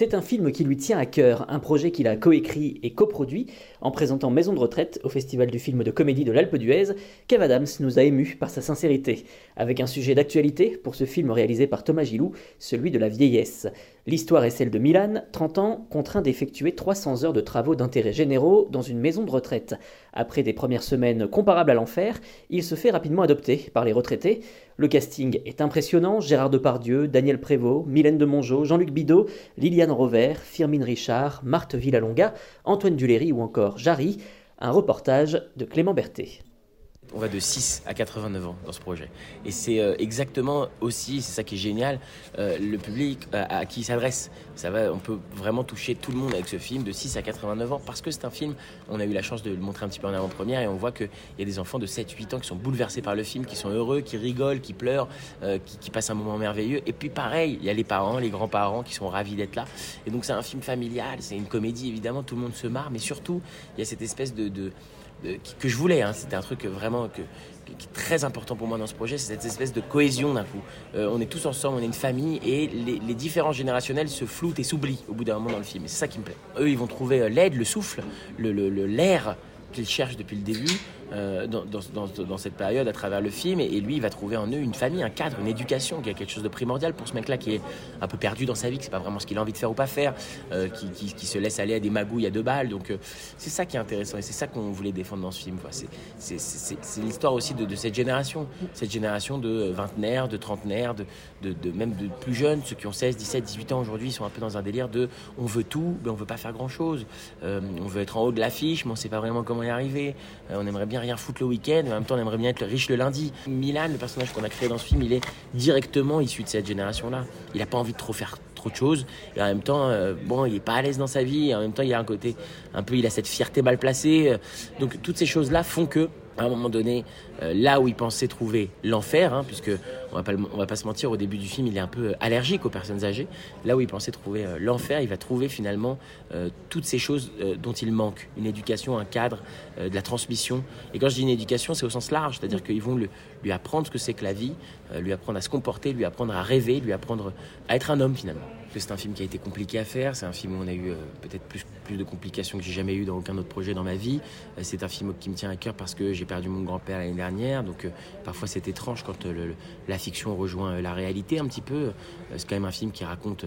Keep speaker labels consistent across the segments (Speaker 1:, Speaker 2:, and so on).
Speaker 1: C'est un film qui lui tient à cœur, un projet qu'il a coécrit et coproduit en présentant Maison de retraite au Festival du film de comédie de l'Alpe d'Huez. Kev Adams nous a émus par sa sincérité, avec un sujet d'actualité pour ce film réalisé par Thomas Gilou, celui de la vieillesse. L'histoire est celle de Milan, 30 ans, contraint d'effectuer 300 heures de travaux d'intérêt généraux dans une maison de retraite. Après des premières semaines comparables à l'enfer, il se fait rapidement adopter par les retraités. Le casting est impressionnant, Gérard Depardieu, Daniel Prévost, Mylène de Mongeau, Jean-Luc Bidot, Liliane Rover, Firmine Richard, Marthe Villalonga, Antoine Duléry ou encore Jarry. Un reportage de Clément Berthet
Speaker 2: on va de 6 à 89 ans dans ce projet. Et c'est euh, exactement aussi, c'est ça qui est génial, euh, le public euh, à, qui il s'adresse. Ça va, on peut vraiment toucher tout le monde avec ce film de 6 à 89 ans parce que c'est un film, on a eu la chance de le montrer un petit peu en avant-première et on voit qu'il y a des enfants de 7-8 ans qui sont bouleversés par le film, qui sont heureux, qui rigolent, qui pleurent, qui, qui, passent un moment merveilleux. Et puis pareil, il y a les parents, les grands-parents qui sont ravis d'être là. Et donc c'est un film familial, c'est une comédie évidemment, tout le monde se marre, mais surtout il y a cette espèce de, de que je voulais. Hein. C'était un truc vraiment que, qui est très important pour moi dans ce projet, c'est cette espèce de cohésion d'un coup. Euh, on est tous ensemble, on est une famille et les, différences générationnelles se floutent et s'oublient au bout d'un moment dans le film. Et c'est ça qui me plaît. Eux, ils vont trouver euh, l'aide, le souffle, l'air le, qu'ils cherchent depuis le début. Euh, dans, cette période à travers le film. Et, lui, il va trouver en eux une famille, un cadre, une éducation, qui a quelque chose de primordial pour ce mec-là qui est un peu perdu dans sa vie, qui c'est pas vraiment ce qu'il a envie de faire ou pas faire, euh, qui, se laisse aller à des magouilles à deux balles. Donc euh, c'est ça qui est intéressant et c'est ça qu'on voulait défendre dans ce film. C'est l'histoire aussi de, cette génération, cette génération de vingtenaires, de trentenaires, de, de, même de plus jeunes, ceux qui ont 16, 17, 18 ans aujourd'hui, sont un peu dans un délire de on veut tout, mais on veut pas faire grand-chose. on veut être en haut de l'affiche, mais on sait pas vraiment comment y arriver. on aimerait bien rien foutre le week-end, en même temps on aimerait bien être riche le lundi. Milan, le personnage qu'on a créé dans ce film, il est directement issu de cette génération-là. Il n'a pas envie de trop faire trop de choses, et en même temps, euh, bon, il est pas à l'aise dans sa vie, et en même temps, il a un côté, un peu, il a cette fierté mal placée. Donc toutes ces choses-là font que à un moment donné, euh, là où il pensait trouver l'enfer, hein, puisque on va pas se mentir, au début du film, il est un peu allergique aux personnes âgées. Là où il pensait trouver euh, l'enfer, il va trouver finalement euh, toutes ces choses dont il manque une éducation, un cadre, de la transmission. Et quand je dis une éducation, c'est au sens large, c'est-à-dire qu'ils vont lui apprendre ce que c'est que la vie, lui apprendre à se comporter, lui apprendre à rêver, lui apprendre à être un homme finalement c'est un film qui a été compliqué à faire. C'est un film où on a eu euh, peut-être plus, plus de complications que j'ai jamais eu dans aucun autre projet dans ma vie. Euh, c'est un film qui me tient à cœur parce que j'ai perdu mon grand-père l'année dernière. Donc euh, parfois c'est étrange quand la fiction rejoint la réalité un petit peu. c'est quand même un film qui raconte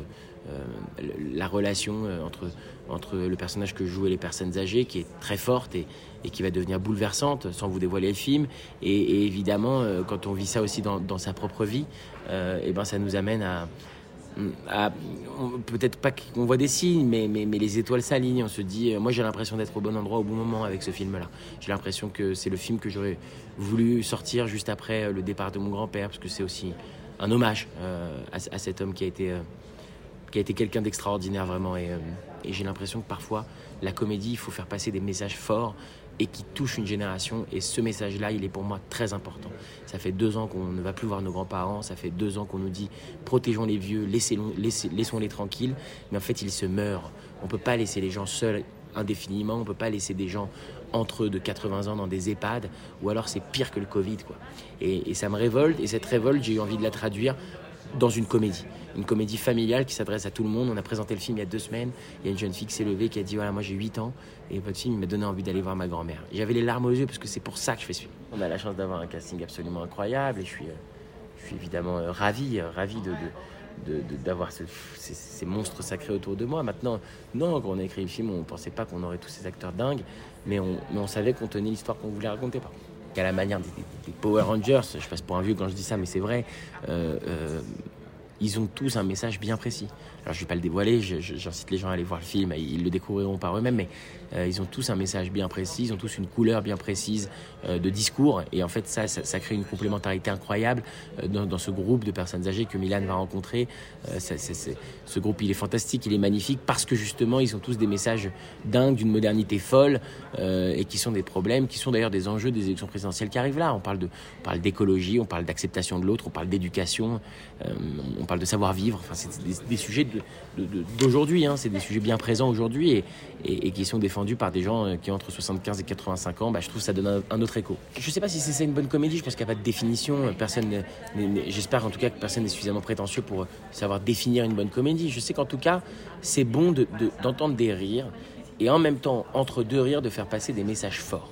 Speaker 2: la relation entre, entre le personnage que je joue et les personnes âgées qui est très forte et, et qui va devenir bouleversante sans vous dévoiler le film. Et, évidemment, quand on vit ça aussi dans, dans sa propre vie, et eh ben ça nous amène à peut-être pas qu'on voit des signes, mais, mais, mais les étoiles s'alignent. On se dit, euh, moi j'ai l'impression d'être au bon endroit au bon moment avec ce film-là. J'ai l'impression que c'est le film que j'aurais voulu sortir juste après euh, le départ de mon grand-père, parce que c'est aussi un hommage euh, à, cet homme qui a été, qui a été quelqu'un d'extraordinaire vraiment. Et, et j'ai l'impression que parfois, la comédie, il faut faire passer des messages forts et qui touche une génération. Et ce message-là, il est pour moi très important. Ça fait deux ans qu'on ne va plus voir nos grands-parents, ça fait deux ans qu'on nous dit protégeons les vieux, laissons-les tranquilles, mais en fait ils se meurent. On ne peut pas laisser les gens seuls indéfiniment, on ne peut pas laisser des gens entre eux de 80 ans dans des EHPAD, ou alors c'est pire que le Covid. Quoi. Et ça me révolte, et cette révolte, j'ai eu envie de la traduire dans une comédie. Une comédie familiale qui s'adresse à tout le monde. On a présenté le film il y a deux semaines. Il y a une jeune fille qui s'est levée qui a dit Voilà, moi j'ai 8 ans et votre film m'a donné envie d'aller voir ma grand-mère. J'avais les larmes aux yeux parce que c'est pour ça que je fais ce film. On a la chance d'avoir un casting absolument incroyable et je suis, euh, je suis évidemment euh, ravi, euh, ravi de, d'avoir ces, monstres sacrés autour de moi. Maintenant, non, quand on a écrit le film, on ne pensait pas qu'on aurait tous ces acteurs dingues, mais on, mais on savait qu'on tenait l'histoire qu'on voulait raconter. À la manière des, Power Rangers, je passe pour un vieux quand je dis ça, mais c'est vrai, ils ont tous un message bien précis. Alors je vais pas le dévoiler, j'incite les gens à aller voir le film, ils le découvriront par eux-mêmes, mais euh, ils ont tous un message bien précis, ils ont tous une couleur bien précise euh, de discours, et en fait ça, ça, crée une complémentarité incroyable euh, dans, ce groupe de personnes âgées que Milan va rencontrer. ce groupe il est fantastique, il est magnifique, parce que justement ils ont tous des messages dingues, d'une modernité folle, et qui sont des problèmes, qui sont d'ailleurs des enjeux des élections présidentielles qui arrivent là. On parle d'écologie, on parle d'acceptation de l'autre, on parle d'éducation, on parle de savoir-vivre. Enfin, c'est des, sujets d'aujourd'hui, hein. c'est des sujets bien présents aujourd'hui et, qui sont défendus par des gens euh, qui ont entre 75 et 85 ans. Bah, je trouve que ça donne un, autre écho. Je ne sais pas si c'est une bonne comédie, je pense qu'il n'y a pas de définition. Personne, j'espère en tout cas que personne n'est suffisamment prétentieux pour savoir définir une bonne comédie. Je sais qu'en tout cas, c'est bon d'entendre des rires et en même temps, entre deux rires, de faire passer des messages forts.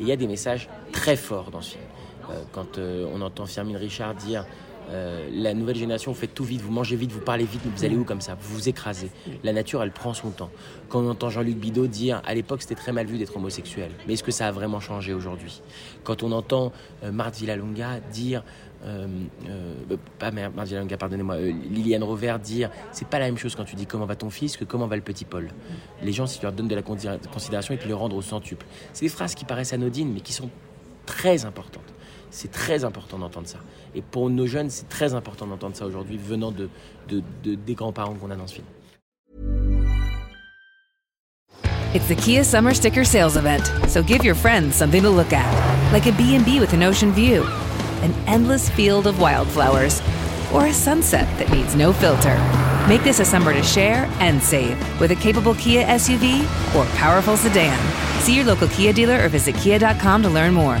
Speaker 2: Il y a des messages très forts dans ce film. Euh, quand euh, on entend Firmin Richard dire euh, la nouvelle génération, faites tout vite, vous mangez vite, vous parlez vite, vous allez où comme ça? Vous vous écrasez. La nature, elle prend son temps. Quand on entend Jean-Luc Bidot dire à l'époque c'était très mal vu d'être homosexuel, mais est-ce que ça a vraiment changé aujourd'hui? Quand on entend euh, Marthe dire euh, pas Marthe Villalonga, pardonnez-moi, Liliane Rover dire c'est pas la même chose quand tu dis comment va ton fils que comment va le petit Paul? Les gens, si tu leur donnes de la considération, ils te le rendre au centuple. C'est des phrases qui paraissent anodines, mais qui sont très importantes. C'est très important d'entendre ça. Et pour nos jeunes, c'est très important d'entendre ça aujourd'hui, venant de, de, de, des grands-parents qu'on a dans ce film.
Speaker 3: It's the Kia Summer Sticker Sales Event, so give your friends something to look at, like a B&B with an ocean view, an endless field of wildflowers, or a sunset that needs no filter. Make this a summer to share and save with a capable Kia SUV or powerful sedan. See your local Kia dealer or visit kia.com to learn more.